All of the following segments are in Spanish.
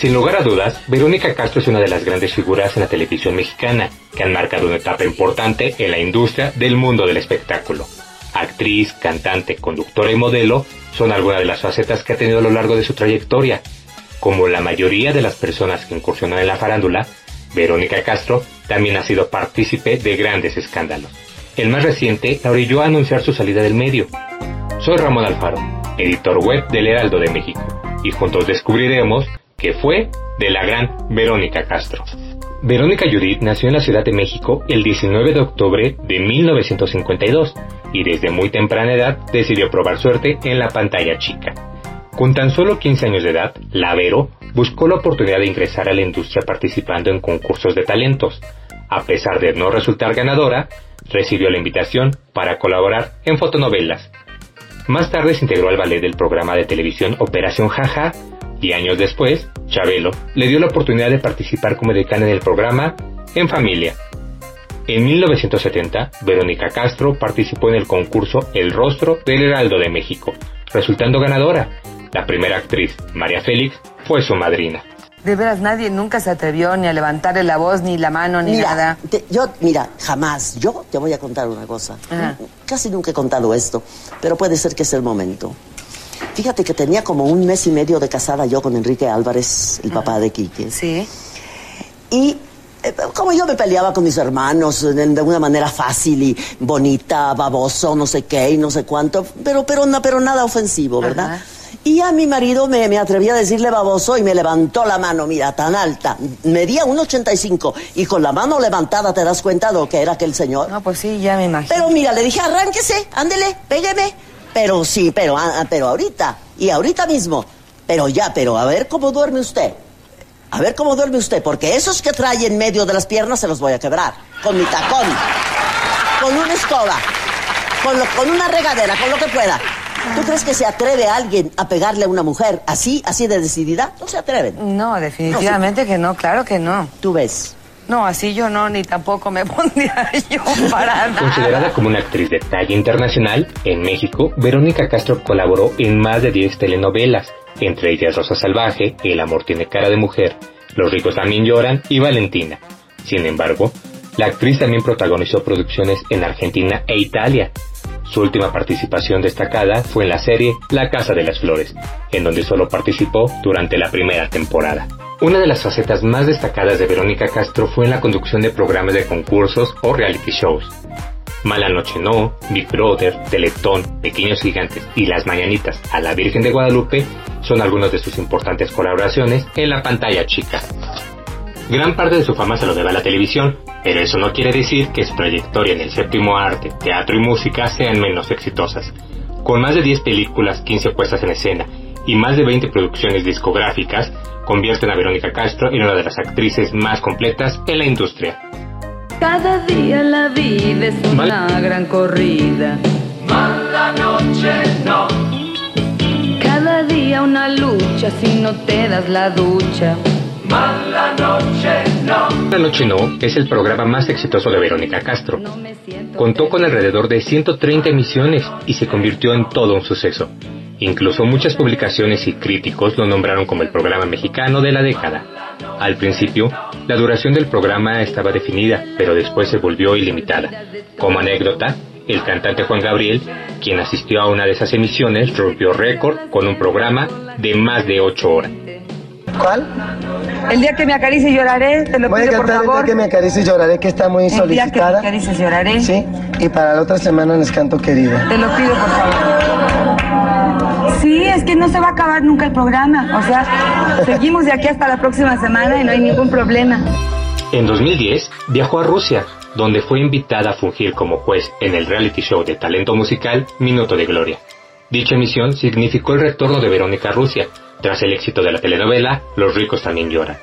Sin lugar a dudas, Verónica Castro es una de las grandes figuras en la televisión mexicana, que han marcado una etapa importante en la industria del mundo del espectáculo. Actriz, cantante, conductora y modelo son algunas de las facetas que ha tenido a lo largo de su trayectoria. Como la mayoría de las personas que incursionan en la farándula, Verónica Castro también ha sido partícipe de grandes escándalos. El más reciente la orilló a anunciar su salida del medio. Soy Ramón Alfaro, editor web del Heraldo de México, y juntos descubriremos que fue de la gran Verónica Castro. Verónica Judith nació en la Ciudad de México el 19 de octubre de 1952 y desde muy temprana edad decidió probar suerte en la pantalla chica. Con tan solo 15 años de edad, la Vero buscó la oportunidad de ingresar a la industria participando en concursos de talentos. A pesar de no resultar ganadora, recibió la invitación para colaborar en fotonovelas. Más tarde se integró al ballet del programa de televisión Operación Jaja y años después, Chabelo le dio la oportunidad de participar como decana en el programa En Familia. En 1970, Verónica Castro participó en el concurso El Rostro del Heraldo de México, resultando ganadora. La primera actriz, María Félix, fue su madrina. De veras, nadie nunca se atrevió ni a levantarle la voz, ni la mano, ni Mira, nada. te- yo, mira, jamás. Yo te voy a contar una cosa. Ajá. Casi nunca he contado esto, pero puede ser que es el momento. Fíjate que tenía como un mes y medio de casada yo con Enrique Álvarez, el papá de Quique. Sí. Y eh, como yo me peleaba con mis hermanos de, de una manera fácil y bonita, baboso, no sé qué y no sé cuánto, pero, pero, na- pero nada ofensivo, ¿verdad? Ajá. Y a mi marido me, me atreví a decirle baboso y me levantó la mano, mira, tan alta. Medía un 85 y con la mano levantada te das cuenta de lo que era aquel señor. No, pues sí, ya me imagino. Pero mira, le dije, arránquese, ándele, pégueme. Pero sí, pero, ah, ah, pero ahorita, y ahorita mismo. Pero ya, pero a ver cómo duerme usted. A ver cómo duerme usted, porque esos que trae en medio de las piernas se los voy a quebrar. Con mi tacón, con una escoba, con, lo- con una regadera, con lo que pueda. ¿Tú crees que se atreve alguien a pegarle a una mujer así, así de decidida? No se atreven. No, definitivamente que no, claro que no. Tú ves. No, así yo no, ni tampoco me pondría yo para. Considerada como una actriz de talla internacional, en México, Verónica Castro colaboró en más de 10 telenovelas, entre ellas Rosa Salvaje, El amor tiene cara de mujer, Los ricos también lloran y Valentina. Sin embargo, la actriz también protagonizó producciones en Argentina e Italia. Su última participación destacada fue en la serie La Casa de las Flores, en donde solo participó durante la primera temporada. Una de las facetas más destacadas de Verónica Castro fue en la conducción de programas de concursos o reality shows. Mala Noche No, Big Brother, Teletón, Pequeños Gigantes y Las Mañanitas a la Virgen de Guadalupe son algunas de sus importantes colaboraciones en la pantalla chica. Gran parte de su fama se lo debe a la televisión, pero eso no quiere decir que su trayectoria en el séptimo arte, teatro y música sean menos exitosas. Con más de 10 películas, 15 puestas en escena y más de 20 producciones discográficas, convierten a Verónica Castro en una de las actrices más completas en la industria. Cada día la vida es una gran corrida. Mala noche no. Cada día una lucha si no te das la ducha. Mala noche no. La Noche No es el programa más exitoso de Verónica Castro. Contó con alrededor de 130 emisiones y se convirtió en todo un suceso. Incluso muchas publicaciones y críticos lo nombraron como el programa mexicano de la década. Al principio, la duración del programa estaba definida, pero después se volvió ilimitada. Como anécdota, el cantante Juan Gabriel, quien asistió a una de esas emisiones, rompió récord con un programa de más de 8 horas. ¿Cuál? El día que me acaricie lloraré, te lo Voy a pido por cantar el favor. día que me acaricie y lloraré, que está muy El día que me solicitada. acaricies lloraré. Sí, y para la otra semana les canto querida. Te lo pido por favor. Sí, es que no se va a acabar nunca el programa. O sea, seguimos de aquí hasta la próxima semana y no hay ningún problema. En 2010 viajó a Rusia, donde fue invitada a fungir como juez en el reality show de talento musical Minuto de Gloria. Dicha emisión significó el retorno de Verónica a Rusia, tras el éxito de la telenovela Los ricos también lloran.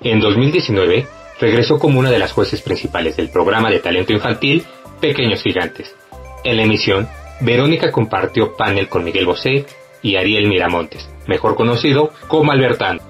En 2019 regresó como una de las jueces principales del programa de talento infantil Pequeños Gigantes. En la emisión, Verónica compartió panel con Miguel Bosé y Ariel Miramontes, mejor conocido como Albertán.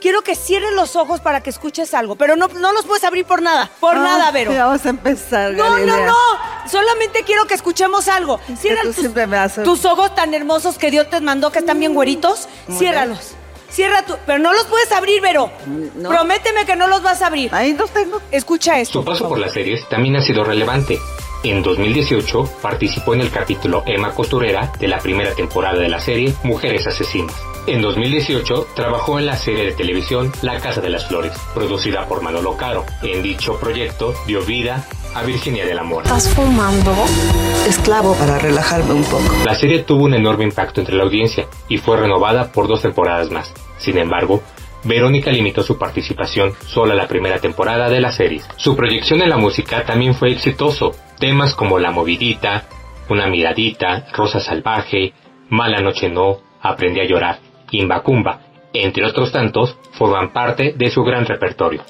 Quiero que cierres los ojos para que escuches algo, pero no, no los puedes abrir por nada, por Ah, nada, Vero. Ya vamos a empezar, No, no, Galilea. no. Solamente quiero que escuchemos algo. Cierra tú tus, siempre me haces- tus ojos tan hermosos que Dios te mandó, que están bien güeritos. Muy Ciérralos. Cierra tu. Pero no los puedes abrir, Vero. No. Prométeme que no los vas a abrir. Ahí los tengo. Escucha esto. Su paso por las series también ha sido relevante. En 2018 participó en el capítulo Emma Costurera de la primera temporada de la serie Mujeres Asesinas. En 2018 trabajó en la serie de televisión La Casa de las Flores, producida por Manolo Caro. En dicho proyecto dio vida a Virginia del Amor. ¿Estás fumando? Esclavo para relajarme un poco. La serie tuvo un enorme impacto entre la audiencia y fue renovada por dos temporadas más. Sin embargo, Verónica limitó su participación solo a la primera temporada de la serie. Su proyección en la música también fue exitoso. Temas como La Movidita, Una Miradita, Rosa Salvaje, Mala Noche No, Aprendí a Llorar, Imbacumba, entre otros tantos, forman parte de su gran repertorio.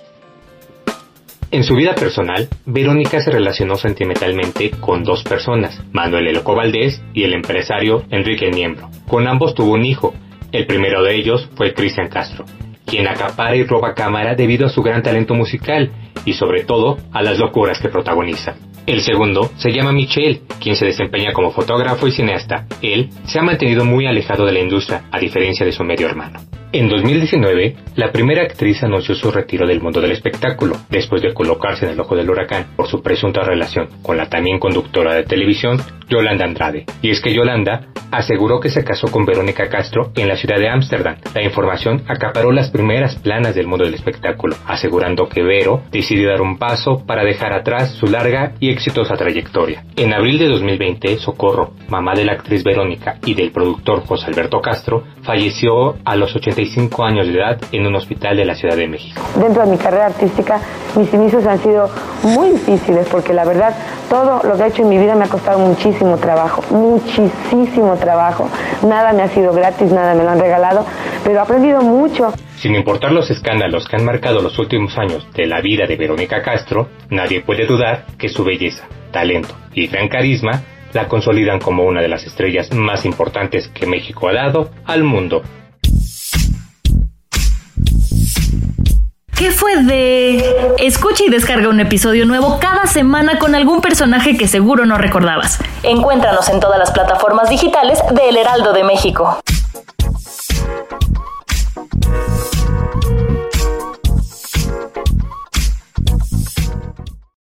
En su vida personal, Verónica se relacionó sentimentalmente con dos personas, Manuel Eloco Valdés y el empresario Enrique Niembro. Con ambos tuvo un hijo. El primero de ellos fue Cristian Castro, quien acapara y roba cámara debido a su gran talento musical y sobre todo a las locuras que protagoniza. El segundo se llama Michel, quien se desempeña como fotógrafo y cineasta. Él se ha mantenido muy alejado de la industria, a diferencia de su medio hermano. En 2019, la primera actriz anunció su retiro del mundo del espectáculo, después de colocarse en el ojo del huracán por su presunta relación con la también conductora de televisión, Yolanda Andrade. Y es que Yolanda aseguró que se casó con Verónica Castro en la ciudad de Ámsterdam. La información acaparó las primeras planas del mundo del espectáculo, asegurando que Vero decidió dar un paso para dejar atrás su larga exitosa trayectoria. En abril de 2020, Socorro, mamá de la actriz Verónica y del productor José Alberto Castro, falleció a los 85 años de edad en un hospital de la Ciudad de México. Dentro de mi carrera artística, mis inicios han sido muy difíciles porque la verdad todo lo que he hecho en mi vida me ha costado muchísimo trabajo, muchísimo trabajo. Nada me ha sido gratis, nada me lo han regalado, pero he aprendido mucho. Sin importar los escándalos que han marcado los últimos años de la vida de Verónica Castro, nadie puede dudar que su belleza, talento y gran carisma la consolidan como una de las estrellas más importantes que México ha dado al mundo. ¿Qué fue de...? Escucha y descarga un episodio nuevo cada semana con algún personaje que seguro no recordabas. Encuéntranos en todas las plataformas digitales de El Heraldo de México.